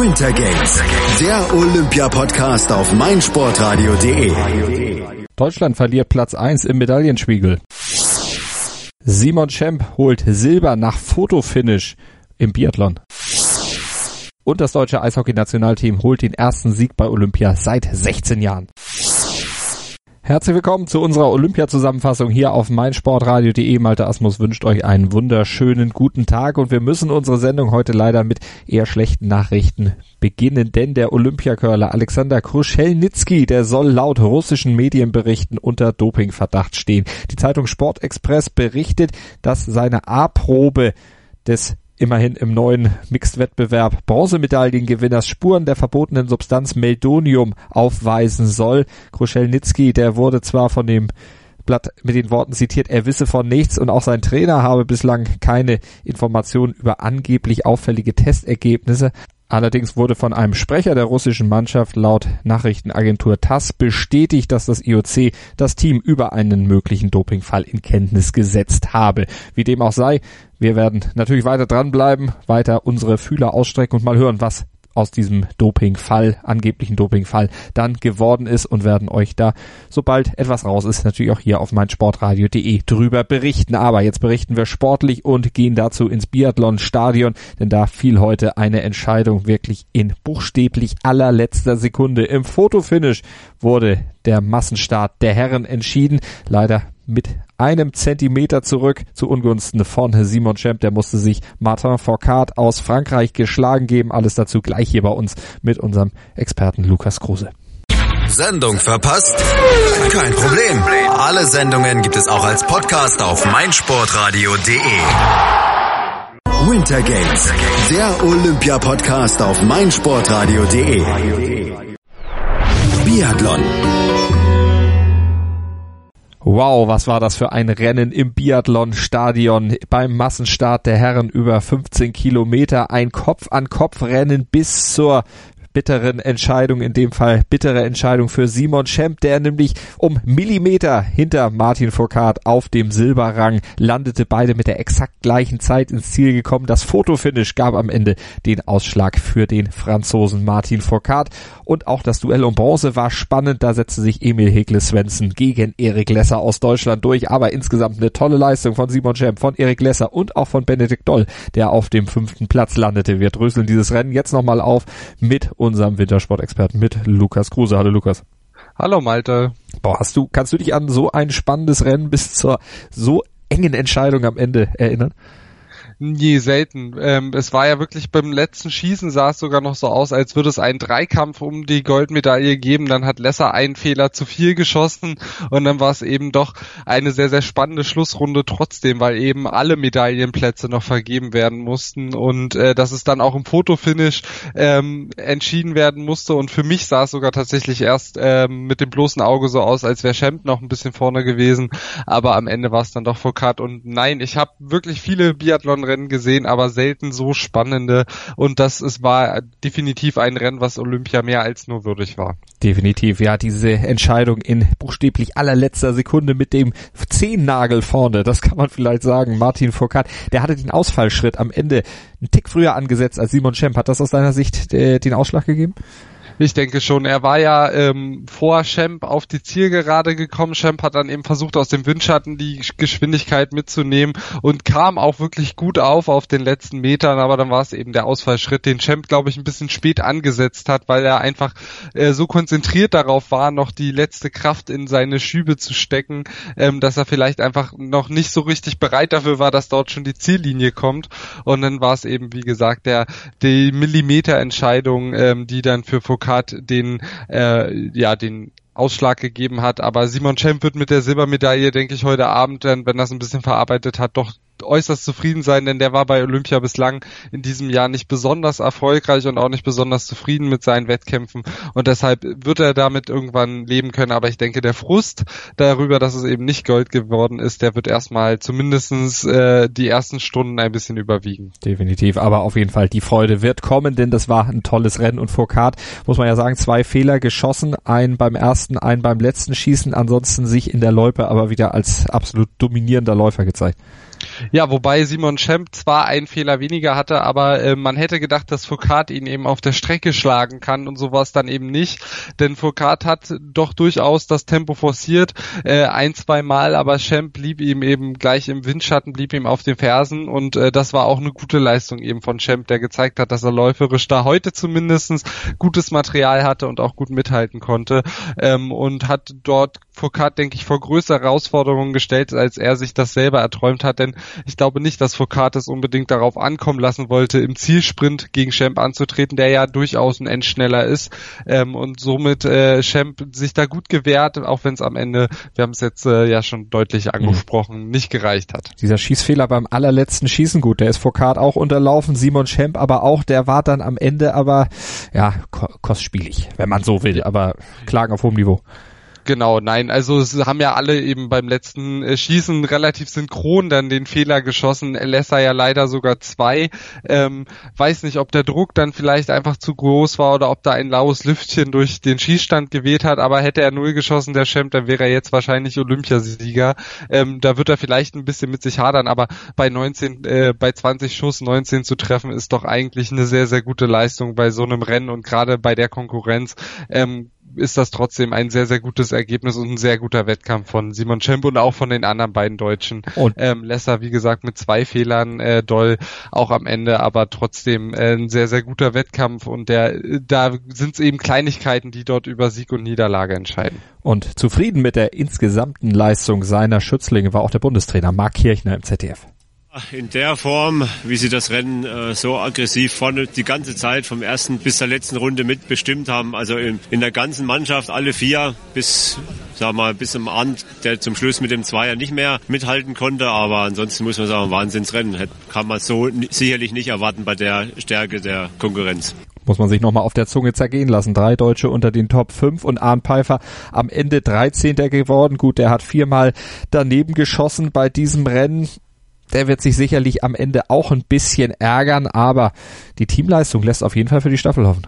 Winter Games, der Olympia-Podcast auf meinsportradio.de. Deutschland verliert Platz 1 im Medaillenspiegel. Simon Schemp holt Silber nach Fotofinish im Biathlon. Und das deutsche Eishockey-Nationalteam holt den ersten Sieg bei Olympia seit 16 Jahren. Herzlich willkommen zu unserer Olympia-Zusammenfassung hier auf meinsportradio.de. Malte Asmus wünscht euch einen wunderschönen guten Tag und wir müssen unsere Sendung heute leider mit eher schlechten Nachrichten beginnen, denn der Olympiacurler Alexander Kruschelnitsky, der soll laut russischen Medienberichten unter Dopingverdacht stehen. Die Zeitung Sportexpress berichtet, dass seine A-Probe des immerhin im neuen Mixed-Wettbewerb Bronzemedaillengewinners Spuren der verbotenen Substanz Meldonium aufweisen soll. Kruschelnitsky, der wurde zwar von dem Blatt mit den Worten zitiert, er wisse von nichts und auch sein Trainer habe bislang keine Informationen über angeblich auffällige Testergebnisse. Allerdings wurde von einem Sprecher der russischen Mannschaft laut Nachrichtenagentur TASS bestätigt, dass das IOC das Team über einen möglichen Dopingfall in Kenntnis gesetzt habe. Wie dem auch sei, wir werden natürlich weiter dranbleiben, weiter unsere Fühler ausstrecken und mal hören, was aus diesem Dopingfall, angeblichen Dopingfall, dann geworden ist und werden euch da, sobald etwas raus ist, natürlich auch hier auf meinsportradio.de drüber berichten. Aber jetzt berichten wir sportlich und gehen dazu ins Biathlon-Stadion, denn da fiel heute eine Entscheidung wirklich in buchstäblich allerletzter Sekunde. Im Fotofinish wurde der Massenstart der Herren entschieden. Leider mit einem Zentimeter zurück zu Ungunsten von Simon Champ. Der musste sich Martin Fourcade aus Frankreich geschlagen geben. Alles dazu gleich hier bei uns mit unserem Experten Lukas Kruse. Sendung verpasst? Kein Problem. Alle Sendungen gibt es auch als Podcast auf meinsportradio.de. Winter Games, der Olympia-Podcast auf meinsportradio.de. Biathlon Wow, was war das für ein Rennen im Biathlon-Stadion beim Massenstart der Herren über 15 Kilometer. Ein Kopf-an-Kopf-Rennen bis zur bitteren Entscheidung, in dem Fall bittere Entscheidung für Simon Schemp, der nämlich um Millimeter hinter Martin Foucault auf dem Silberrang landete, beide mit der exakt gleichen Zeit ins Ziel gekommen. Das Fotofinish gab am Ende den Ausschlag für den Franzosen Martin Foucault und auch das Duell um Bronze war spannend, da setzte sich Emil Hekle Svensson gegen Erik Lesser aus Deutschland durch, aber insgesamt eine tolle Leistung von Simon Schemp, von Erik Lesser und auch von Benedikt Doll, der auf dem fünften Platz landete. Wir dröseln dieses Rennen jetzt nochmal auf mit unserem Wintersportexperten mit Lukas Kruse. Hallo Lukas. Hallo Malte. Boah, hast du, kannst du dich an so ein spannendes Rennen bis zur so engen Entscheidung am Ende erinnern? Nie selten. Ähm, es war ja wirklich beim letzten Schießen sah es sogar noch so aus, als würde es einen Dreikampf um die Goldmedaille geben. Dann hat Lesser einen Fehler zu viel geschossen und dann war es eben doch eine sehr, sehr spannende Schlussrunde trotzdem, weil eben alle Medaillenplätze noch vergeben werden mussten und äh, dass es dann auch im Fotofinish ähm, entschieden werden musste. Und für mich sah es sogar tatsächlich erst ähm, mit dem bloßen Auge so aus, als wäre Schemp noch ein bisschen vorne gewesen. Aber am Ende war es dann doch Foucault. Und nein, ich habe wirklich viele Biathlon Rennen gesehen, aber selten so spannende. Und das es war definitiv ein Rennen, was Olympia mehr als nur würdig war. Definitiv, ja, diese Entscheidung in buchstäblich allerletzter Sekunde mit dem Zehennagel vorne, das kann man vielleicht sagen. Martin Foucault, der hatte den Ausfallschritt am Ende einen Tick früher angesetzt als Simon Schemp. Hat das aus deiner Sicht äh, den Ausschlag gegeben? Ich denke schon. Er war ja ähm, vor Schemp auf die Zielgerade gekommen. Schemp hat dann eben versucht, aus dem Windschatten die Geschwindigkeit mitzunehmen und kam auch wirklich gut auf auf den letzten Metern, aber dann war es eben der Ausfallschritt, den Schemp, glaube ich, ein bisschen spät angesetzt hat, weil er einfach äh, so konzentriert darauf war, noch die letzte Kraft in seine Schübe zu stecken, ähm, dass er vielleicht einfach noch nicht so richtig bereit dafür war, dass dort schon die Ziellinie kommt. Und dann war es eben, wie gesagt, der die Millimeterentscheidung, ähm, die dann für Foucault den äh, ja den Ausschlag gegeben hat. Aber Simon Schemp wird mit der Silbermedaille, denke ich, heute Abend, wenn das ein bisschen verarbeitet hat, doch äußerst zufrieden sein, denn der war bei Olympia bislang in diesem Jahr nicht besonders erfolgreich und auch nicht besonders zufrieden mit seinen Wettkämpfen und deshalb wird er damit irgendwann leben können. Aber ich denke, der Frust darüber, dass es eben nicht Gold geworden ist, der wird erstmal zumindestens äh, die ersten Stunden ein bisschen überwiegen. Definitiv, aber auf jeden Fall die Freude wird kommen, denn das war ein tolles Rennen und Foucault, muss man ja sagen, zwei Fehler geschossen, einen beim ersten, einen beim letzten Schießen, ansonsten sich in der Loipe aber wieder als absolut dominierender Läufer gezeigt. Ja, wobei Simon Schemp zwar einen Fehler weniger hatte, aber äh, man hätte gedacht, dass Foucault ihn eben auf der Strecke schlagen kann und sowas dann eben nicht. Denn Foucault hat doch durchaus das Tempo forciert, äh, ein, zwei Mal, aber Schemp blieb ihm eben gleich im Windschatten, blieb ihm auf den Fersen und äh, das war auch eine gute Leistung eben von Schemp, der gezeigt hat, dass er läuferisch da heute zumindestens gutes Material hatte und auch gut mithalten konnte ähm, und hat dort Foucault, denke ich, vor größere Herausforderungen gestellt, als er sich das selber erträumt hat, denn ich glaube nicht, dass Foucault es unbedingt darauf ankommen lassen wollte, im Zielsprint gegen Champ anzutreten, der ja durchaus ein Endschneller ist ähm, und somit äh, Champ sich da gut gewehrt, auch wenn es am Ende, wir haben es jetzt äh, ja schon deutlich mhm. angesprochen, mhm. nicht gereicht hat. Dieser Schießfehler beim allerletzten Schießen gut, der ist Foucault auch unterlaufen, Simon Champ aber auch, der war dann am Ende aber ja kostspielig, wenn man so will, aber Klagen auf hohem Niveau. Genau, nein, also es haben ja alle eben beim letzten äh, Schießen relativ synchron dann den Fehler geschossen. Lesser ja leider sogar zwei. Ähm, weiß nicht, ob der Druck dann vielleicht einfach zu groß war oder ob da ein laues Lüftchen durch den Schießstand gewählt hat, aber hätte er null geschossen, der Champ, dann wäre er jetzt wahrscheinlich Olympiasieger. Ähm, da wird er vielleicht ein bisschen mit sich hadern, aber bei 19, äh, bei 20 Schuss 19 zu treffen, ist doch eigentlich eine sehr, sehr gute Leistung bei so einem Rennen und gerade bei der Konkurrenz. Ähm, ist das trotzdem ein sehr, sehr gutes Ergebnis und ein sehr guter Wettkampf von Simon Schemp und auch von den anderen beiden Deutschen. Und ähm, Lesser, wie gesagt, mit zwei Fehlern äh, doll auch am Ende, aber trotzdem äh, ein sehr, sehr guter Wettkampf und der da sind es eben Kleinigkeiten, die dort über Sieg und Niederlage entscheiden. Und zufrieden mit der insgesamten Leistung seiner Schützlinge war auch der Bundestrainer Marc Kirchner im ZDF. In der Form, wie sie das Rennen äh, so aggressiv vorne die ganze Zeit vom ersten bis zur letzten Runde mitbestimmt haben, also in, in der ganzen Mannschaft alle vier bis sag mal bis zum Abend, der zum Schluss mit dem Zweier nicht mehr mithalten konnte, aber ansonsten muss man sagen Wahnsinnsrennen, kann man so sicherlich nicht erwarten bei der Stärke der Konkurrenz muss man sich nochmal auf der Zunge zergehen lassen. Drei Deutsche unter den Top 5 und Arndt Pfeiffer am Ende 13. geworden. Gut, der hat viermal daneben geschossen bei diesem Rennen der wird sich sicherlich am Ende auch ein bisschen ärgern, aber die Teamleistung lässt auf jeden Fall für die Staffel hoffen.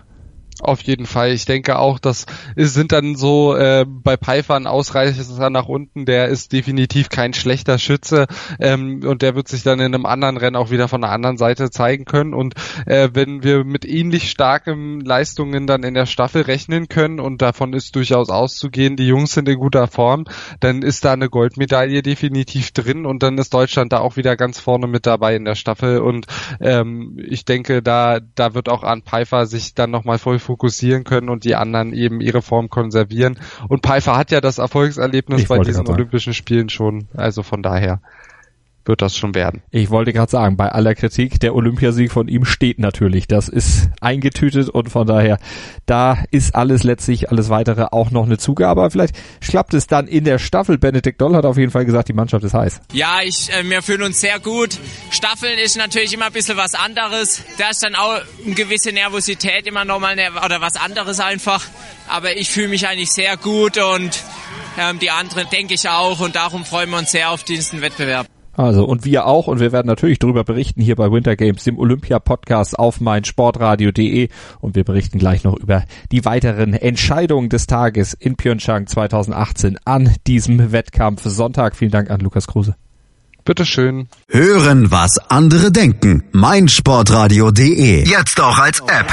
Auf jeden Fall. Ich denke auch, das sind dann so äh, bei Pfeiffer ein Ausreißer nach unten. Der ist definitiv kein schlechter Schütze ähm, und der wird sich dann in einem anderen Rennen auch wieder von der anderen Seite zeigen können. Und äh, wenn wir mit ähnlich starken Leistungen dann in der Staffel rechnen können und davon ist durchaus auszugehen, die Jungs sind in guter Form, dann ist da eine Goldmedaille definitiv drin und dann ist Deutschland da auch wieder ganz vorne mit dabei in der Staffel. Und ähm, ich denke, da da wird auch an Pfeiffer sich dann nochmal voll fokussieren können und die anderen eben ihre Form konservieren. Und Pfeiffer hat ja das Erfolgserlebnis ich bei diesen Olympischen Spielen schon, also von daher wird das schon werden. Ich wollte gerade sagen, bei aller Kritik, der Olympiasieg von ihm steht natürlich. Das ist eingetütet und von daher, da ist alles letztlich, alles weitere auch noch eine Zugabe. Aber vielleicht klappt es dann in der Staffel. Benedikt Doll hat auf jeden Fall gesagt, die Mannschaft ist heiß. Ja, ich, äh, wir fühlen uns sehr gut. Staffeln ist natürlich immer ein bisschen was anderes. Da ist dann auch eine gewisse Nervosität immer nochmal oder was anderes einfach. Aber ich fühle mich eigentlich sehr gut und ähm, die anderen denke ich auch und darum freuen wir uns sehr auf diesen Wettbewerb. Also, und wir auch, und wir werden natürlich darüber berichten hier bei Winter Games, dem Olympia-Podcast auf meinsportradio.de und wir berichten gleich noch über die weiteren Entscheidungen des Tages in Pyeongchang 2018 an diesem Wettkampf Sonntag. Vielen Dank an Lukas Kruse. Bitteschön. Hören, was andere denken. meinsportradio.de. Jetzt auch als App.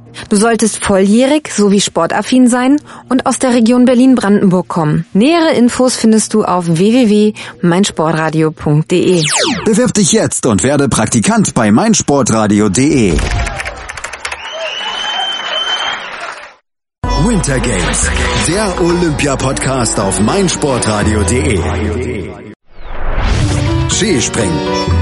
Du solltest volljährig sowie sportaffin sein und aus der Region Berlin-Brandenburg kommen. Nähere Infos findest du auf www.meinsportradio.de. Bewirb dich jetzt und werde Praktikant bei meinsportradio.de. Winter Games, der Olympia-Podcast auf meinsportradio.de. Skispringen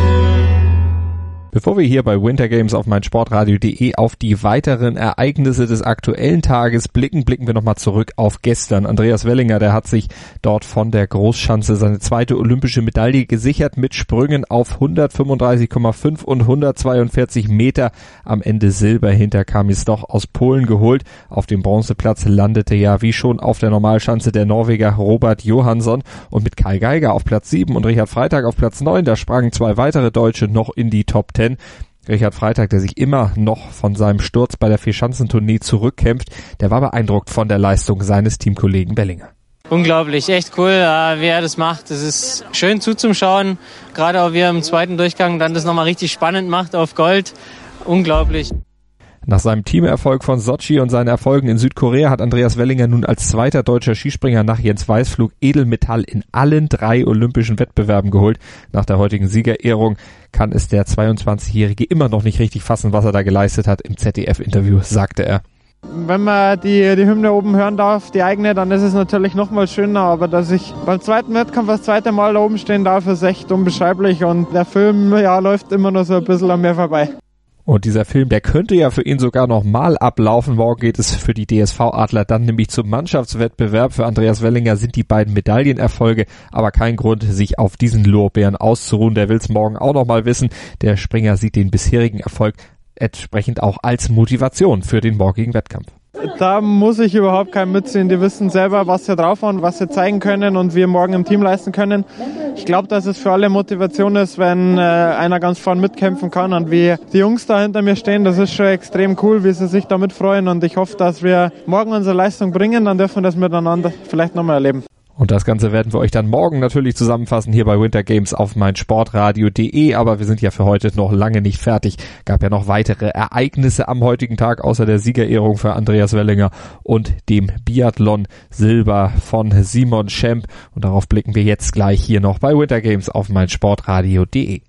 Bevor wir hier bei Winter Games auf meinsportradio.de auf die weiteren Ereignisse des aktuellen Tages blicken, blicken wir nochmal zurück auf gestern. Andreas Wellinger, der hat sich dort von der Großschanze seine zweite olympische Medaille gesichert mit Sprüngen auf 135,5 und 142 Meter. Am Ende Silber hinter Kamis doch aus Polen geholt. Auf dem Bronzeplatz landete ja wie schon auf der Normalschanze der Norweger Robert Johansson und mit Kai Geiger auf Platz 7 und Richard Freitag auf Platz 9. Da sprangen zwei weitere Deutsche noch in die Top 10. Richard Freitag, der sich immer noch von seinem Sturz bei der Vierschanzentournee zurückkämpft, der war beeindruckt von der Leistung seines Teamkollegen Bellinger. Unglaublich, echt cool, wie er das macht. Es ist schön zuzuschauen, gerade auch wie er im zweiten Durchgang dann das nochmal richtig spannend macht auf Gold. Unglaublich. Nach seinem Teamerfolg von Sochi und seinen Erfolgen in Südkorea hat Andreas Wellinger nun als zweiter deutscher Skispringer nach Jens Weißflug Edelmetall in allen drei olympischen Wettbewerben geholt. Nach der heutigen Siegerehrung kann es der 22-Jährige immer noch nicht richtig fassen, was er da geleistet hat. Im ZDF-Interview sagte er. Wenn man die, die Hymne oben hören darf, die eigene, dann ist es natürlich noch mal schöner. Aber dass ich beim zweiten Wettkampf das zweite Mal da oben stehen darf, ist echt unbeschreiblich. Und der Film, ja, läuft immer noch so ein bisschen an mir vorbei. Und dieser Film, der könnte ja für ihn sogar noch mal ablaufen. Morgen geht es für die DSV-Adler dann nämlich zum Mannschaftswettbewerb. Für Andreas Wellinger sind die beiden Medaillenerfolge aber kein Grund, sich auf diesen Lorbeeren auszuruhen. Der will es morgen auch noch mal wissen. Der Springer sieht den bisherigen Erfolg entsprechend auch als Motivation für den morgigen Wettkampf. Da muss ich überhaupt keinen mitziehen. Die wissen selber, was sie drauf haben, was sie zeigen können und wir morgen im Team leisten können. Ich glaube, dass es für alle Motivation ist, wenn äh, einer ganz vorn mitkämpfen kann und wie die Jungs da hinter mir stehen. Das ist schon extrem cool, wie sie sich damit freuen und ich hoffe, dass wir morgen unsere Leistung bringen. Dann dürfen wir das miteinander vielleicht nochmal erleben. Und das Ganze werden wir euch dann morgen natürlich zusammenfassen hier bei Winter Games auf meinsportradio.de. Aber wir sind ja für heute noch lange nicht fertig. Gab ja noch weitere Ereignisse am heutigen Tag, außer der Siegerehrung für Andreas Wellinger und dem Biathlon Silber von Simon Schemp. Und darauf blicken wir jetzt gleich hier noch bei Winter Games auf meinsportradio.de.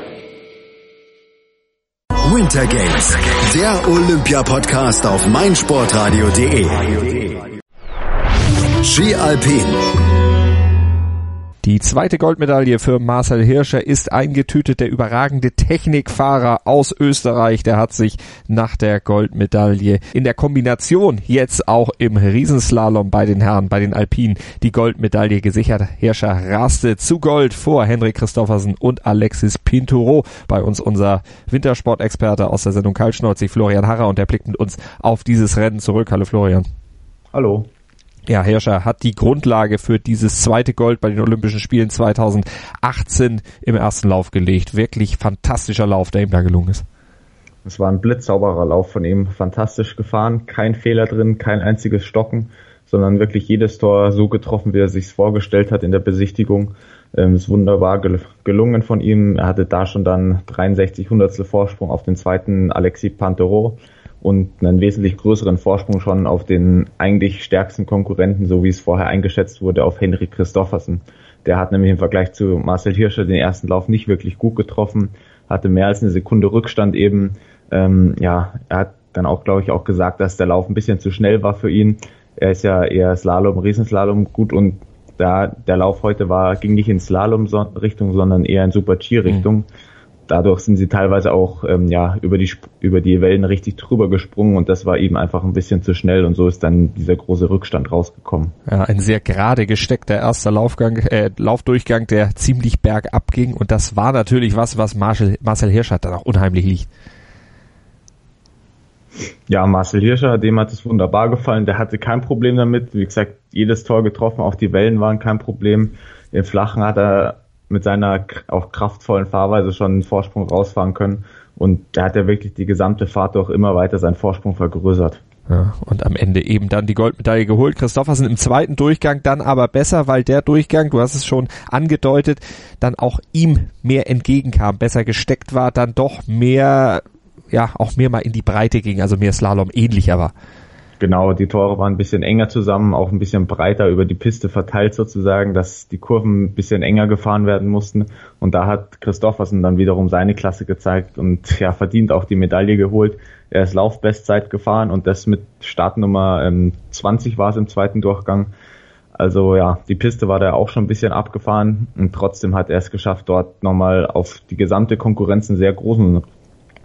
Winter Games, der Olympia-Podcast auf meinsportradio.de. Ski Alpin. Die zweite Goldmedaille für Marcel Hirscher ist eingetütet. Der überragende Technikfahrer aus Österreich, der hat sich nach der Goldmedaille in der Kombination jetzt auch im Riesenslalom bei den Herren, bei den Alpinen, die Goldmedaille gesichert. Hirscher raste zu Gold vor Henrik Christoffersen und Alexis Pinturo. Bei uns unser Wintersportexperte aus der Sendung Kaltschneuzig, Florian Harrer, und der blickt mit uns auf dieses Rennen zurück. Hallo Florian. Hallo. Ja, Hirscher hat die Grundlage für dieses zweite Gold bei den Olympischen Spielen 2018 im ersten Lauf gelegt. Wirklich fantastischer Lauf, der ihm da gelungen ist. Es war ein blitzsauberer Lauf von ihm, fantastisch gefahren, kein Fehler drin, kein einziges Stocken, sondern wirklich jedes Tor so getroffen, wie er sich vorgestellt hat in der Besichtigung. Ähm, ist wunderbar gelungen von ihm. Er hatte da schon dann 63 Hundertstel Vorsprung auf den zweiten Alexis Pantero und einen wesentlich größeren Vorsprung schon auf den eigentlich stärksten Konkurrenten, so wie es vorher eingeschätzt wurde, auf Henrik Christoffersen. Der hat nämlich im Vergleich zu Marcel Hirscher den ersten Lauf nicht wirklich gut getroffen, hatte mehr als eine Sekunde Rückstand eben. Ähm, ja, er hat dann auch, glaube ich, auch gesagt, dass der Lauf ein bisschen zu schnell war für ihn. Er ist ja eher Slalom, Riesenslalom gut und da der Lauf heute war, ging nicht in Slalom-Richtung, sondern eher in Super-G-Richtung. Mhm dadurch sind sie teilweise auch ähm, ja über die über die Wellen richtig drüber gesprungen und das war eben einfach ein bisschen zu schnell und so ist dann dieser große Rückstand rausgekommen. Ja, ein sehr gerade gesteckter erster Laufgang, äh, Laufdurchgang, der ziemlich bergab ging und das war natürlich was, was Marcel, Marcel Hirscher dann auch unheimlich liegt. Ja, Marcel Hirscher, dem hat es wunderbar gefallen. Der hatte kein Problem damit. Wie gesagt, jedes Tor getroffen, auch die Wellen waren kein Problem. Im Flachen hat er mit seiner auch kraftvollen Fahrweise schon einen Vorsprung rausfahren können. Und da hat er wirklich die gesamte Fahrt auch immer weiter seinen Vorsprung vergrößert. Ja, und am Ende eben dann die Goldmedaille geholt. Christoffersen im zweiten Durchgang dann aber besser, weil der Durchgang, du hast es schon angedeutet, dann auch ihm mehr entgegenkam, besser gesteckt war, dann doch mehr, ja, auch mehr mal in die Breite ging, also mehr Slalom ähnlicher war. Genau, die Tore waren ein bisschen enger zusammen, auch ein bisschen breiter über die Piste verteilt sozusagen, dass die Kurven ein bisschen enger gefahren werden mussten. Und da hat Christoffersen dann wiederum seine Klasse gezeigt und ja, verdient auch die Medaille geholt. Er ist Laufbestzeit gefahren und das mit Startnummer ähm, 20 war es im zweiten Durchgang. Also ja, die Piste war da auch schon ein bisschen abgefahren und trotzdem hat er es geschafft, dort nochmal auf die gesamte Konkurrenz einen sehr großen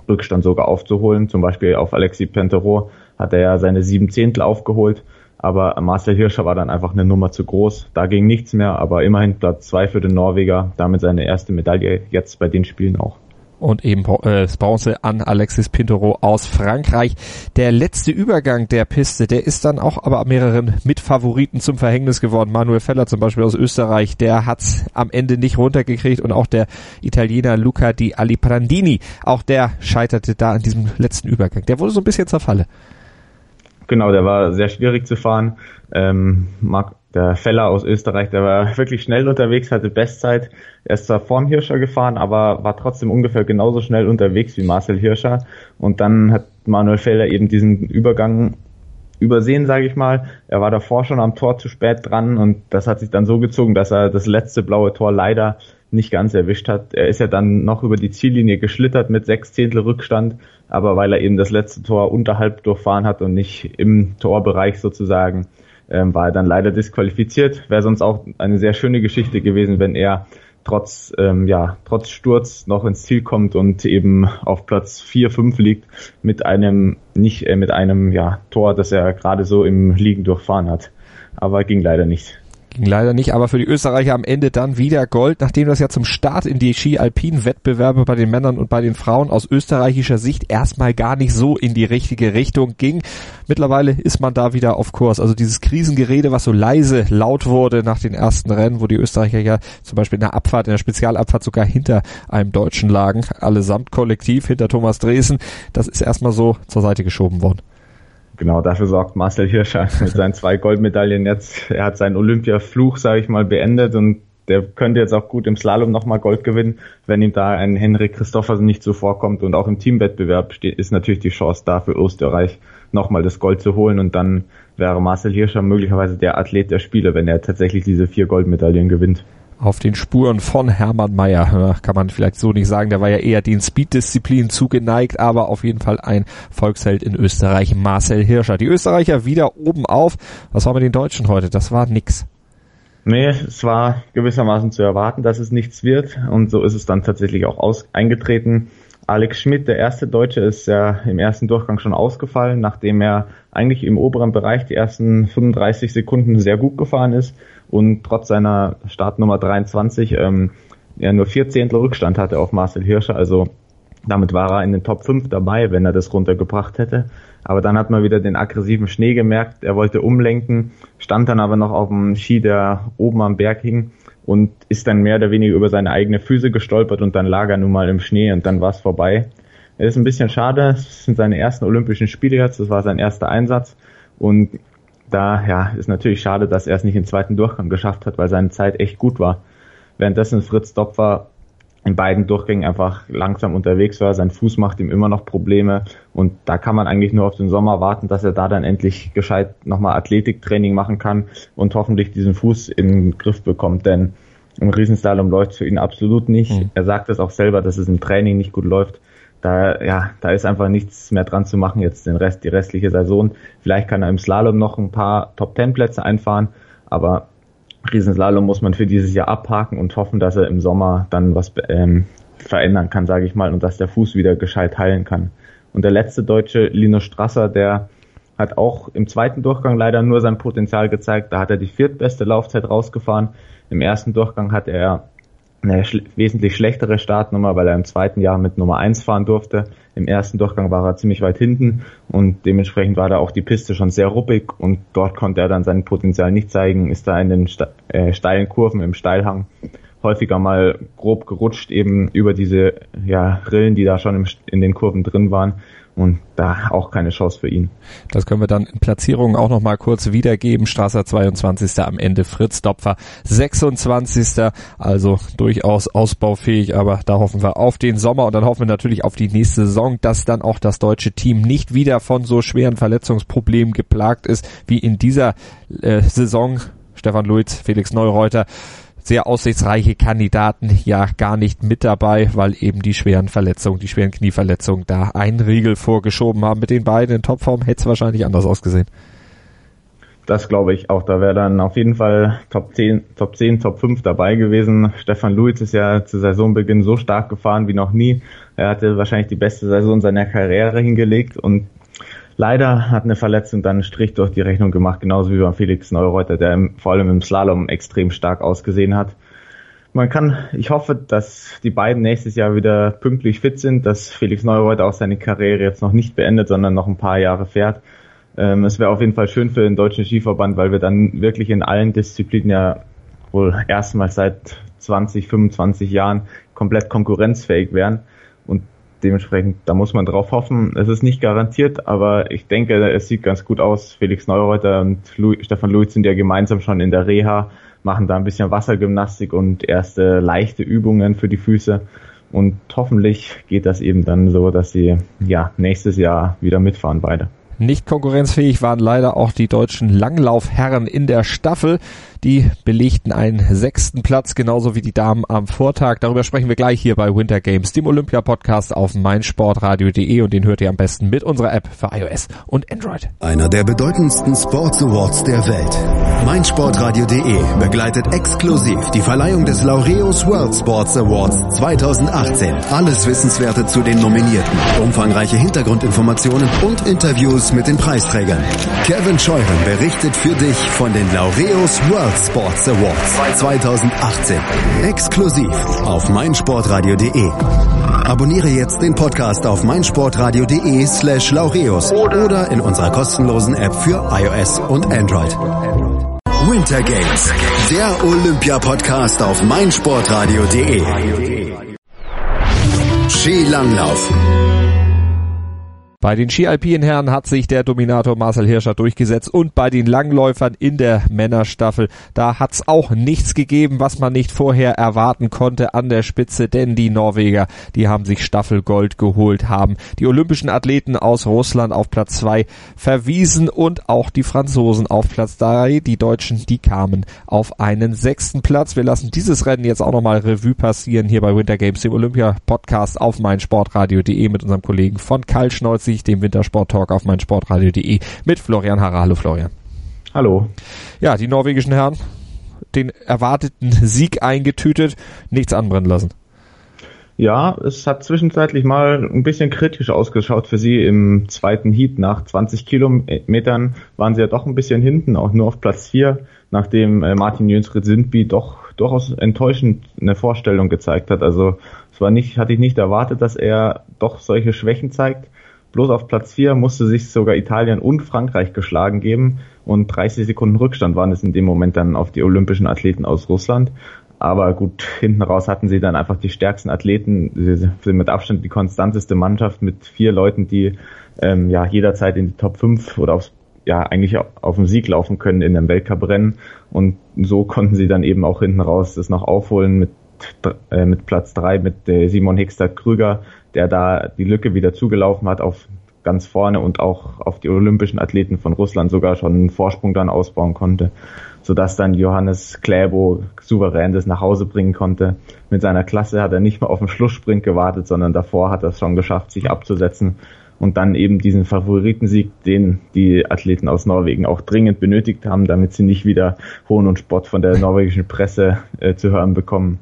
Rückstand sogar aufzuholen. Zum Beispiel auf Alexis Pentereau hat er ja seine sieben Zehntel aufgeholt. Aber Marcel Hirscher war dann einfach eine Nummer zu groß. Da ging nichts mehr, aber immerhin Platz zwei für den Norweger. Damit seine erste Medaille jetzt bei den Spielen auch und eben äh, Bronze an Alexis Pintero aus Frankreich. Der letzte Übergang der Piste, der ist dann auch aber mehreren Mitfavoriten zum Verhängnis geworden. Manuel Feller zum Beispiel aus Österreich, der hat's am Ende nicht runtergekriegt und auch der Italiener Luca Di Aliprandini, auch der scheiterte da an diesem letzten Übergang. Der wurde so ein bisschen zerfalle. Genau, der war sehr schwierig zu fahren. Ähm, Marc, der Feller aus Österreich, der war wirklich schnell unterwegs, hatte Bestzeit. Er ist zwar vorm Hirscher gefahren, aber war trotzdem ungefähr genauso schnell unterwegs wie Marcel Hirscher. Und dann hat Manuel Feller eben diesen Übergang übersehen, sage ich mal. Er war davor schon am Tor zu spät dran und das hat sich dann so gezogen, dass er das letzte blaue Tor leider nicht ganz erwischt hat. Er ist ja dann noch über die Ziellinie geschlittert mit sechs Zehntel Rückstand, aber weil er eben das letzte Tor unterhalb durchfahren hat und nicht im Torbereich sozusagen, ähm, war er dann leider disqualifiziert. Wäre sonst auch eine sehr schöne Geschichte gewesen, wenn er trotz, ähm, ja, trotz Sturz noch ins Ziel kommt und eben auf Platz 4, 5 liegt mit einem, nicht äh, mit einem ja, Tor, das er gerade so im Liegen durchfahren hat. Aber ging leider nicht. Ging leider nicht, aber für die Österreicher am Ende dann wieder Gold, nachdem das ja zum Start in die Ski-Alpin-Wettbewerbe bei den Männern und bei den Frauen aus österreichischer Sicht erstmal gar nicht so in die richtige Richtung ging. Mittlerweile ist man da wieder auf Kurs. Also dieses Krisengerede, was so leise laut wurde nach den ersten Rennen, wo die Österreicher ja zum Beispiel in der Abfahrt, in der Spezialabfahrt sogar hinter einem Deutschen lagen, allesamt kollektiv hinter Thomas Dresen, das ist erstmal so zur Seite geschoben worden. Genau, dafür sorgt Marcel Hirscher mit seinen zwei Goldmedaillen jetzt. Er hat seinen Olympiafluch, sage ich mal, beendet und der könnte jetzt auch gut im Slalom nochmal Gold gewinnen, wenn ihm da ein Henrik Christoffersen nicht zuvorkommt. Und auch im Teamwettbewerb steht, ist natürlich die Chance da für Österreich nochmal das Gold zu holen. Und dann wäre Marcel Hirscher möglicherweise der Athlet der Spiele, wenn er tatsächlich diese vier Goldmedaillen gewinnt auf den Spuren von Hermann Mayer. Kann man vielleicht so nicht sagen, der war ja eher den Speed-Disziplinen zugeneigt, aber auf jeden Fall ein Volksheld in Österreich, Marcel Hirscher. Die Österreicher wieder oben auf. Was war mit den Deutschen heute? Das war nix. Nee, es war gewissermaßen zu erwarten, dass es nichts wird und so ist es dann tatsächlich auch aus eingetreten. Alex Schmidt, der erste Deutsche, ist ja im ersten Durchgang schon ausgefallen, nachdem er eigentlich im oberen Bereich die ersten 35 Sekunden sehr gut gefahren ist und trotz seiner Startnummer 23 ähm, ja nur vier Zehntel Rückstand hatte auf Marcel Hirscher. Also damit war er in den Top 5 dabei, wenn er das runtergebracht hätte. Aber dann hat man wieder den aggressiven Schnee gemerkt. Er wollte umlenken, stand dann aber noch auf dem Ski, der oben am Berg hing und ist dann mehr oder weniger über seine eigene Füße gestolpert und dann lag er nun mal im Schnee und dann war es vorbei. Es ist ein bisschen schade, es sind seine ersten Olympischen Spiele jetzt, das war sein erster Einsatz und da ja, ist natürlich schade, dass er es nicht im zweiten Durchgang geschafft hat, weil seine Zeit echt gut war. Währenddessen Fritz Dopfer in beiden Durchgängen einfach langsam unterwegs war. Sein Fuß macht ihm immer noch Probleme und da kann man eigentlich nur auf den Sommer warten, dass er da dann endlich gescheit nochmal Athletiktraining machen kann und hoffentlich diesen Fuß in den Griff bekommt, denn im Riesenslalom läuft es für ihn absolut nicht. Mhm. Er sagt es auch selber, dass es im Training nicht gut läuft da, ja, da ist einfach nichts mehr dran zu machen jetzt den Rest, die restliche Saison. Vielleicht kann er im Slalom noch ein paar Top Ten Plätze einfahren, aber Riesenslalom muss man für dieses Jahr abhaken und hoffen, dass er im Sommer dann was ähm, verändern kann, sage ich mal, und dass der Fuß wieder gescheit heilen kann. Und der letzte Deutsche, Lino Strasser, der hat auch im zweiten Durchgang leider nur sein Potenzial gezeigt. Da hat er die viertbeste Laufzeit rausgefahren. Im ersten Durchgang hat er eine schl wesentlich schlechtere Startnummer, weil er im zweiten Jahr mit Nummer 1 fahren durfte. Im ersten Durchgang war er ziemlich weit hinten und dementsprechend war da auch die Piste schon sehr ruppig und dort konnte er dann sein Potenzial nicht zeigen, ist da in den äh, steilen Kurven im Steilhang häufiger mal grob gerutscht, eben über diese ja, Rillen, die da schon im, in den Kurven drin waren und da auch keine Chance für ihn. Das können wir dann in Platzierungen auch noch mal kurz wiedergeben. Strasser 22. am Ende, Fritz Dopfer 26. Also durchaus ausbaufähig, aber da hoffen wir auf den Sommer und dann hoffen wir natürlich auf die nächste Saison, dass dann auch das deutsche Team nicht wieder von so schweren Verletzungsproblemen geplagt ist wie in dieser äh, Saison. Stefan Luiz, Felix Neureuter sehr aussichtsreiche Kandidaten ja gar nicht mit dabei, weil eben die schweren Verletzungen, die schweren Knieverletzungen da einen Riegel vorgeschoben haben. Mit den beiden in Topform hätte es wahrscheinlich anders ausgesehen. Das glaube ich auch. Da wäre dann auf jeden Fall Top 10, Top 10, Top 5 dabei gewesen. Stefan Luiz ist ja zu Saisonbeginn so stark gefahren wie noch nie. Er hatte wahrscheinlich die beste Saison seiner Karriere hingelegt und Leider hat eine Verletzung dann einen Strich durch die Rechnung gemacht, genauso wie beim Felix Neureuter, der vor allem im Slalom extrem stark ausgesehen hat. Man kann, ich hoffe, dass die beiden nächstes Jahr wieder pünktlich fit sind, dass Felix Neureuter auch seine Karriere jetzt noch nicht beendet, sondern noch ein paar Jahre fährt. Ähm, es wäre auf jeden Fall schön für den deutschen Skiverband, weil wir dann wirklich in allen Disziplinen ja wohl erstmals seit 20, 25 Jahren komplett konkurrenzfähig wären. Und dementsprechend, da muss man drauf hoffen. Es ist nicht garantiert, aber ich denke, es sieht ganz gut aus. Felix Neureuter und Louis, Stefan Luiz sind ja gemeinsam schon in der Reha, machen da ein bisschen Wassergymnastik und erste leichte Übungen für die Füße. Und hoffentlich geht das eben dann so, dass sie ja nächstes Jahr wieder mitfahren beide. Nicht konkurrenzfähig waren leider auch die deutschen Langlaufherren in der Staffel. Die belegten einen sechsten Platz, genauso wie die Damen am Vortag. Darüber sprechen wir gleich hier bei Winter Games, dem Olympia-Podcast auf meinsportradio.de und den hört ihr am besten mit unserer App für iOS und Android. Einer der bedeutendsten Sports Awards der Welt. meinsportradio.de begleitet exklusiv die Verleihung des Laureus World Sports Awards 2018. Alles Wissenswerte zu den Nominierten, umfangreiche Hintergrundinformationen und Interviews mit den Preisträgern. Kevin Scheuren berichtet für dich von den Laureus World Sports Awards 2018. Exklusiv auf meinsportradio.de. Abonniere jetzt den Podcast auf meinsportradio.de slash laureus oder in unserer kostenlosen App für iOS und Android. Winter Games, der Olympia-Podcast auf meinsportradio.de. Skilanglauf. Bei den Ski-Alpin-Herren hat sich der Dominator Marcel Hirscher durchgesetzt und bei den Langläufern in der Männerstaffel, da hat's auch nichts gegeben, was man nicht vorher erwarten konnte an der Spitze, denn die Norweger, die haben sich Staffelgold geholt, haben die olympischen Athleten aus Russland auf Platz zwei verwiesen und auch die Franzosen auf Platz drei. Die Deutschen, die kamen auf einen sechsten Platz. Wir lassen dieses Rennen jetzt auch nochmal Revue passieren hier bei Winter Games, dem Olympia-Podcast auf meinsportradio.de mit unserem Kollegen von Karl Schnolz ich dem Wintersport-Talk auf meinsportradio.de mit Florian Harrer. Hallo Florian. Hallo. Ja, die norwegischen Herren, den erwarteten Sieg eingetütet, nichts anbrennen lassen. Ja, es hat zwischenzeitlich mal ein bisschen kritisch ausgeschaut für sie im zweiten Heat. Nach 20 Kilometern waren sie ja doch ein bisschen hinten, auch nur auf Platz 4, nachdem äh, Martin Jönsred Sindby doch durchaus enttäuschend eine Vorstellung gezeigt hat. Also es war nicht, hatte ich nicht erwartet, dass er doch solche Schwächen zeigt. Bloß auf Platz 4 musste sich sogar Italien und Frankreich geschlagen geben und 30 Sekunden Rückstand waren es in dem Moment dann auf die olympischen Athleten aus Russland. Aber gut, hinten raus hatten sie dann einfach die stärksten Athleten. Sie sind mit Abstand die konstanteste Mannschaft mit vier Leuten, die ähm, ja jederzeit in die Top 5 oder aufs, ja eigentlich auf den Sieg laufen können in einem Weltcuprennen. Und so konnten sie dann eben auch hinten raus das noch aufholen mit äh, mit Platz 3 mit äh, Simon Hickstadt Krüger, der da die Lücke wieder zugelaufen hat auf ganz vorne und auch auf die olympischen Athleten von Russland sogar schon einen Vorsprung dann ausbauen konnte, sodass dann Johannes Kläbo souverän das nach Hause bringen konnte. Mit seiner Klasse hat er nicht mehr auf den Schlusssprint gewartet, sondern davor hat er es schon geschafft, sich abzusetzen und dann eben diesen Favoritensieg, den die Athleten aus Norwegen auch dringend benötigt haben, damit sie nicht wieder Hohn und Spott von der norwegischen Presse äh, zu hören bekommen.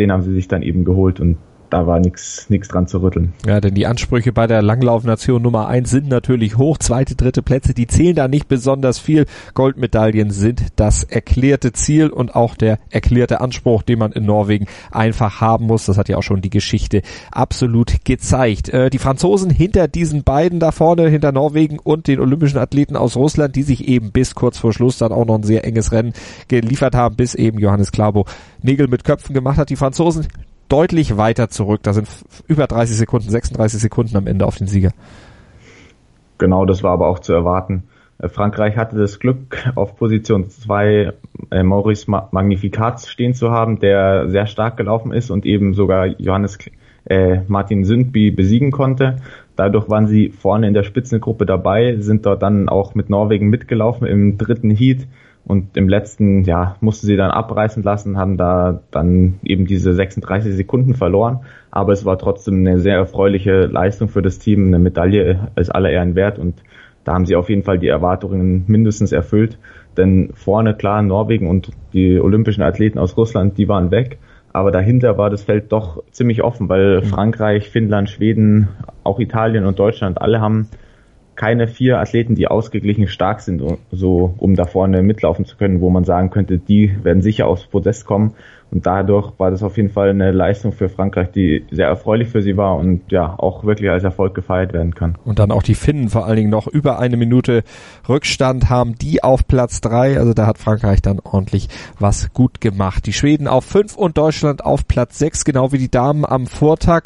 Den haben sie sich dann eben geholt und da war nichts nichts dran zu rütteln. Ja, denn die Ansprüche bei der Langlaufnation Nummer eins sind natürlich hoch. Zweite, dritte Plätze, die zählen da nicht besonders viel. Goldmedaillen sind das erklärte Ziel und auch der erklärte Anspruch, den man in Norwegen einfach haben muss. Das hat ja auch schon die Geschichte absolut gezeigt. Äh, die Franzosen hinter diesen beiden da vorne, hinter Norwegen und den olympischen Athleten aus Russland, die sich eben bis kurz vor Schluss dann auch noch ein sehr enges Rennen geliefert haben, bis eben Johannes Klabo Nägel mit Köpfen gemacht hat. Die Franzosen deutlich weiter zurück. Da sind über 30 Sekunden, 36 Sekunden am Ende auf den Sieger. Genau, das war aber auch zu erwarten. Äh, Frankreich hatte das Glück, auf Position 2 äh, Maurice Magnificat stehen zu haben, der sehr stark gelaufen ist und eben sogar Johannes äh, Martin Sündby besiegen konnte. Dadurch waren sie vorne in der Spitzengruppe dabei, sind dort dann auch mit Norwegen mitgelaufen im dritten Heat und im letzten, ja, mussten sie dann abreißen lassen, haben da dann eben diese 36 Sekunden verloren. Aber es war trotzdem eine sehr erfreuliche Leistung für das Team. Eine Medaille ist aller Ehren wert und da haben sie auf jeden Fall die Erwartungen mindestens erfüllt. Denn vorne klar Norwegen und die olympischen Athleten aus Russland, die waren weg. Aber dahinter war das Feld doch ziemlich offen, weil mhm. Frankreich, Finnland, Schweden, auch Italien und Deutschland, alle haben keine vier Athleten, die ausgeglichen stark sind, so um da vorne mitlaufen zu können, wo man sagen könnte, die werden sicher aufs Podest kommen. Und dadurch war das auf jeden Fall eine Leistung für Frankreich, die sehr erfreulich für sie war und ja auch wirklich als Erfolg gefeiert werden kann. Und dann auch die Finnen vor allen Dingen noch über eine Minute Rückstand haben, die auf Platz drei. Also da hat Frankreich dann ordentlich was gut gemacht. Die Schweden auf fünf und Deutschland auf Platz sechs, genau wie die Damen am Vortag.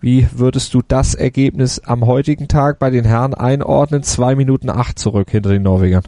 Wie würdest du das Ergebnis am heutigen Tag bei den Herren einordnen? Zwei Minuten acht zurück hinter den Norwegern.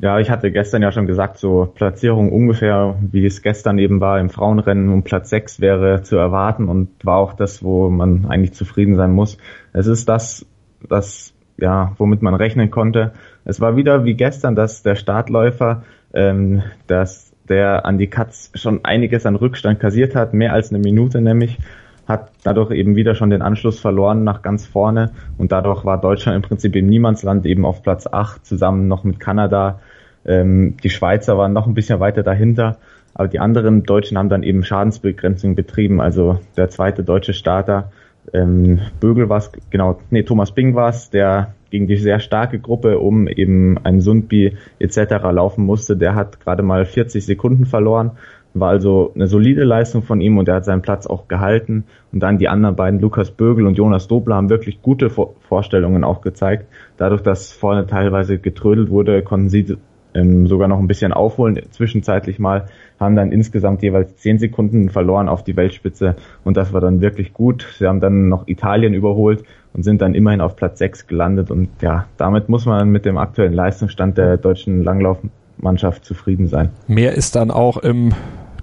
Ja, ich hatte gestern ja schon gesagt, so Platzierung ungefähr, wie es gestern eben war im Frauenrennen um Platz sechs wäre zu erwarten und war auch das, wo man eigentlich zufrieden sein muss. Es ist das, das, ja, womit man rechnen konnte. Es war wieder wie gestern, dass der Startläufer, ähm, dass der an die Katz schon einiges an Rückstand kassiert hat, mehr als eine Minute nämlich hat dadurch eben wieder schon den Anschluss verloren nach ganz vorne und dadurch war Deutschland im Prinzip im Niemandsland eben auf Platz 8 zusammen noch mit Kanada. Ähm, die Schweizer waren noch ein bisschen weiter dahinter, aber die anderen Deutschen haben dann eben Schadensbegrenzung betrieben. Also der zweite deutsche Starter, ähm, Bögel war genau, nee, Thomas Bing war der gegen die sehr starke Gruppe um eben ein Sundby etc. laufen musste, der hat gerade mal 40 Sekunden verloren war also eine solide Leistung von ihm und er hat seinen Platz auch gehalten. Und dann die anderen beiden, Lukas Bögel und Jonas Dobler, haben wirklich gute Vorstellungen auch gezeigt. Dadurch, dass vorne teilweise getrödelt wurde, konnten sie ähm, sogar noch ein bisschen aufholen, zwischenzeitlich mal, haben dann insgesamt jeweils zehn Sekunden verloren auf die Weltspitze und das war dann wirklich gut. Sie haben dann noch Italien überholt und sind dann immerhin auf Platz sechs gelandet und ja, damit muss man mit dem aktuellen Leistungsstand der deutschen Langlaufmannschaft zufrieden sein. Mehr ist dann auch im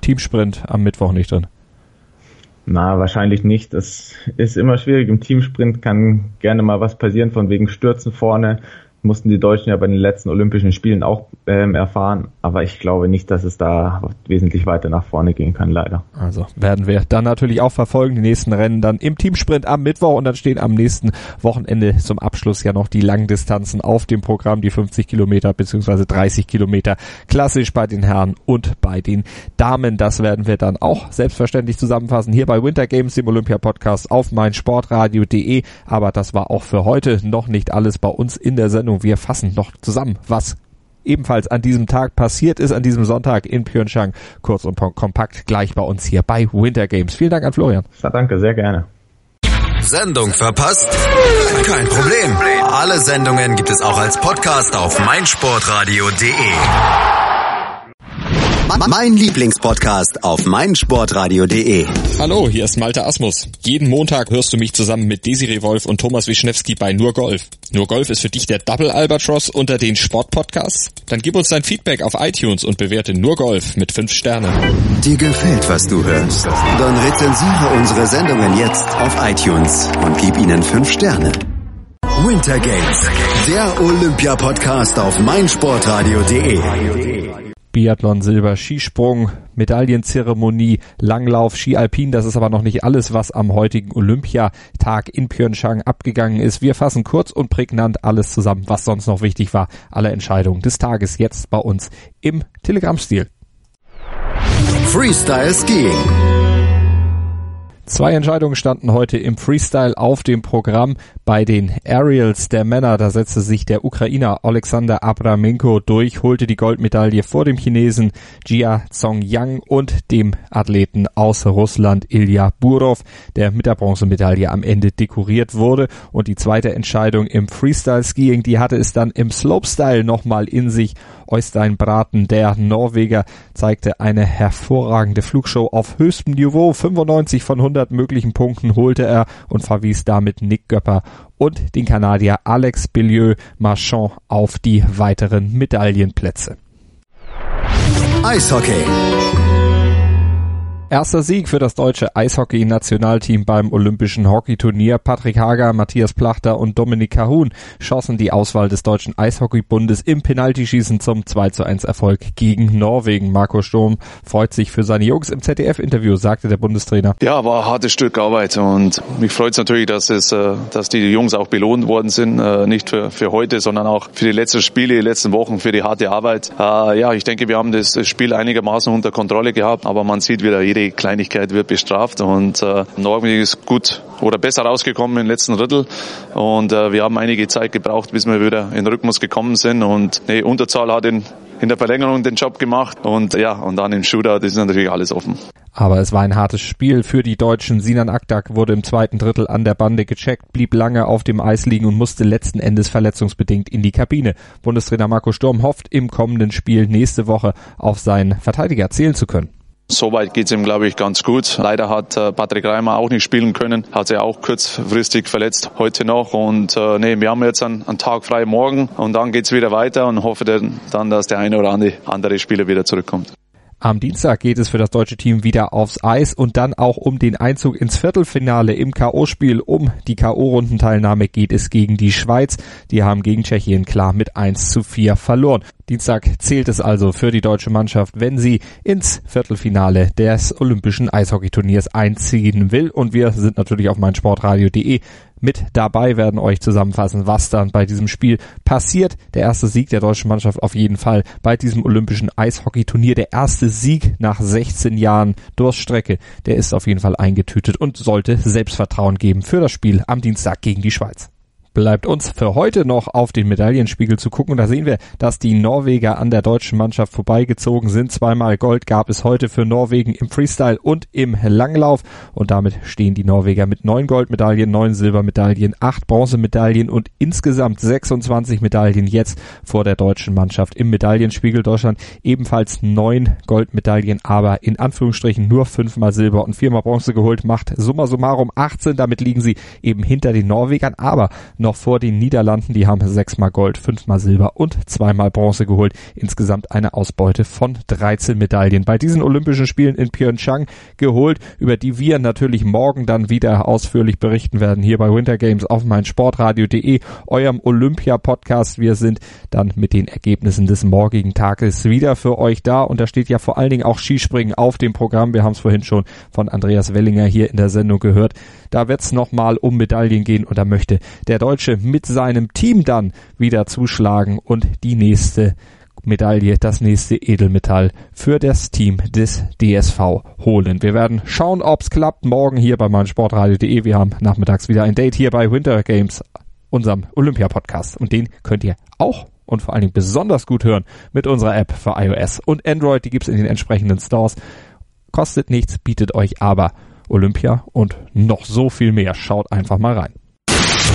Teamsprint am Mittwoch nicht drin? Na, wahrscheinlich nicht. Das ist immer schwierig. Im Teamsprint kann gerne mal was passieren, von wegen Stürzen vorne mussten die Deutschen ja bei den letzten Olympischen Spielen auch ähm, erfahren. Aber ich glaube nicht, dass es da wesentlich weiter nach vorne gehen kann, leider. Also werden wir dann natürlich auch verfolgen. Die nächsten Rennen dann im Teamsprint am Mittwoch und dann stehen am nächsten Wochenende zum Abschluss ja noch die Langdistanzen auf dem Programm, die 50 Kilometer beziehungsweise 30 Kilometer klassisch bei den Herren und bei den Damen. Das werden wir dann auch selbstverständlich zusammenfassen hier bei Winter Games, dem Olympia Podcast auf meinsportradio.de. Aber das war auch für heute noch nicht alles bei uns in der Sendung Sendung. Wir fassen noch zusammen, was ebenfalls an diesem Tag passiert ist, an diesem Sonntag in Pyeongchang. Kurz und kompakt gleich bei uns hier bei Winter Games. Vielen Dank an Florian. Ja, danke, sehr gerne. Sendung verpasst? Kein Problem. Alle Sendungen gibt es auch als Podcast auf meinsportradio.de. Mein Lieblingspodcast auf meinsportradio.de. Hallo, hier ist Malte Asmus. Jeden Montag hörst du mich zusammen mit Desiree Wolf und Thomas Wischnewski bei Nur Golf. Nur Golf ist für dich der Double Albatross unter den Sportpodcasts? Dann gib uns dein Feedback auf iTunes und bewerte Nur Golf mit 5 Sternen. Dir gefällt, was du hörst? Dann rezensiere unsere Sendungen jetzt auf iTunes und gib ihnen 5 Sterne. Winter Games, der Olympia-Podcast auf meinsportradio.de. Biathlon, Silber, Skisprung, Medaillenzeremonie, Langlauf, Ski Alpin. Das ist aber noch nicht alles, was am heutigen Olympiatag in Pyeongchang abgegangen ist. Wir fassen kurz und prägnant alles zusammen, was sonst noch wichtig war. Alle Entscheidungen des Tages jetzt bei uns im Telegram-Stil. Freestyle Skiing. Zwei Entscheidungen standen heute im Freestyle auf dem Programm. Bei den Aerials der Männer, da setzte sich der Ukrainer Alexander Abramenko durch, holte die Goldmedaille vor dem Chinesen Jia Zongyang und dem Athleten aus Russland Ilya Burov, der mit der Bronzemedaille am Ende dekoriert wurde. Und die zweite Entscheidung im Freestyle-Skiing, die hatte es dann im Slopestyle nochmal in sich. Oystein Braten, der Norweger, zeigte eine hervorragende Flugshow auf höchstem Niveau. 95 von 100 möglichen Punkten holte er und verwies damit Nick Göpper und den Kanadier Alex Billieu Marchand auf die weiteren Medaillenplätze. Eishockey. Erster Sieg für das deutsche Eishockey-Nationalteam beim Olympischen Hockeyturnier. Patrick Hager, Matthias Plachter und Dominik Kahun schossen die Auswahl des deutschen Eishockeybundes im Penaltyschießen zum 2 zu 1 Erfolg gegen Norwegen. Marco Sturm freut sich für seine Jungs im ZDF-Interview, sagte der Bundestrainer. Ja, war ein hartes Stück Arbeit und mich freut es natürlich, dass es, äh, dass die Jungs auch belohnt worden sind, äh, nicht für, für heute, sondern auch für die letzten Spiele, die letzten Wochen, für die harte Arbeit. Äh, ja, ich denke, wir haben das Spiel einigermaßen unter Kontrolle gehabt, aber man sieht wieder, jede Kleinigkeit wird bestraft und äh, Norwegen ist gut oder besser rausgekommen im letzten Drittel und äh, wir haben einige Zeit gebraucht, bis wir wieder in Rhythmus gekommen sind und nee, Unterzahl hat in, in der Verlängerung den Job gemacht und ja, und dann im Shootout ist natürlich alles offen. Aber es war ein hartes Spiel für die Deutschen. Sinan Akdak wurde im zweiten Drittel an der Bande gecheckt, blieb lange auf dem Eis liegen und musste letzten Endes verletzungsbedingt in die Kabine. Bundestrainer Marco Sturm hofft im kommenden Spiel nächste Woche auf seinen Verteidiger zählen zu können. Soweit geht's ihm, glaube ich, ganz gut. Leider hat äh, Patrick Reimer auch nicht spielen können, hat sich auch kurzfristig verletzt heute noch. Und äh, nee, wir haben jetzt einen, einen Tag frei morgen und dann geht's wieder weiter und hoffe dann, dass der eine oder andere Spieler wieder zurückkommt. Am Dienstag geht es für das deutsche Team wieder aufs Eis und dann auch um den Einzug ins Viertelfinale im K.O.-Spiel. Um die K.O.-Rundenteilnahme geht es gegen die Schweiz. Die haben gegen Tschechien klar mit 1 zu 4 verloren. Dienstag zählt es also für die deutsche Mannschaft, wenn sie ins Viertelfinale des Olympischen Eishockeyturniers einziehen will. Und wir sind natürlich auf meinsportradio.de mit dabei, werden euch zusammenfassen, was dann bei diesem Spiel passiert. Der erste Sieg der deutschen Mannschaft auf jeden Fall bei diesem Olympischen Eishockeyturnier. Der erste Sieg nach 16 Jahren Durststrecke, der ist auf jeden Fall eingetütet und sollte Selbstvertrauen geben für das Spiel am Dienstag gegen die Schweiz bleibt uns für heute noch auf den Medaillenspiegel zu gucken. Da sehen wir, dass die Norweger an der deutschen Mannschaft vorbeigezogen sind. Zweimal Gold gab es heute für Norwegen im Freestyle und im Langlauf. Und damit stehen die Norweger mit neun Goldmedaillen, neun Silbermedaillen, acht Bronzemedaillen und insgesamt 26 Medaillen jetzt vor der deutschen Mannschaft im Medaillenspiegel. Deutschland ebenfalls neun Goldmedaillen, aber in Anführungsstrichen nur fünfmal Silber und viermal Bronze geholt, macht summa summarum 18. Damit liegen sie eben hinter den Norwegern, aber noch vor den Niederlanden. Die haben sechsmal Gold, fünfmal Silber und zweimal Bronze geholt. Insgesamt eine Ausbeute von 13 Medaillen bei diesen Olympischen Spielen in Pyeongchang geholt, über die wir natürlich morgen dann wieder ausführlich berichten werden hier bei Winter Games auf meinsportradio.de, eurem Olympia-Podcast. Wir sind dann mit den Ergebnissen des morgigen Tages wieder für euch da und da steht ja vor allen Dingen auch Skispringen auf dem Programm. Wir haben es vorhin schon von Andreas Wellinger hier in der Sendung gehört. Da wird es nochmal um Medaillen gehen und da möchte der Deutsche mit seinem Team dann wieder zuschlagen und die nächste Medaille, das nächste Edelmetall für das Team des DSV holen. Wir werden schauen, ob's klappt. Morgen hier bei meinsportradio.de. Wir haben nachmittags wieder ein Date hier bei Winter Games, unserem Olympia-Podcast. Und den könnt ihr auch und vor allen Dingen besonders gut hören mit unserer App für iOS und Android. Die gibt's in den entsprechenden Stores. Kostet nichts, bietet euch aber Olympia und noch so viel mehr. Schaut einfach mal rein.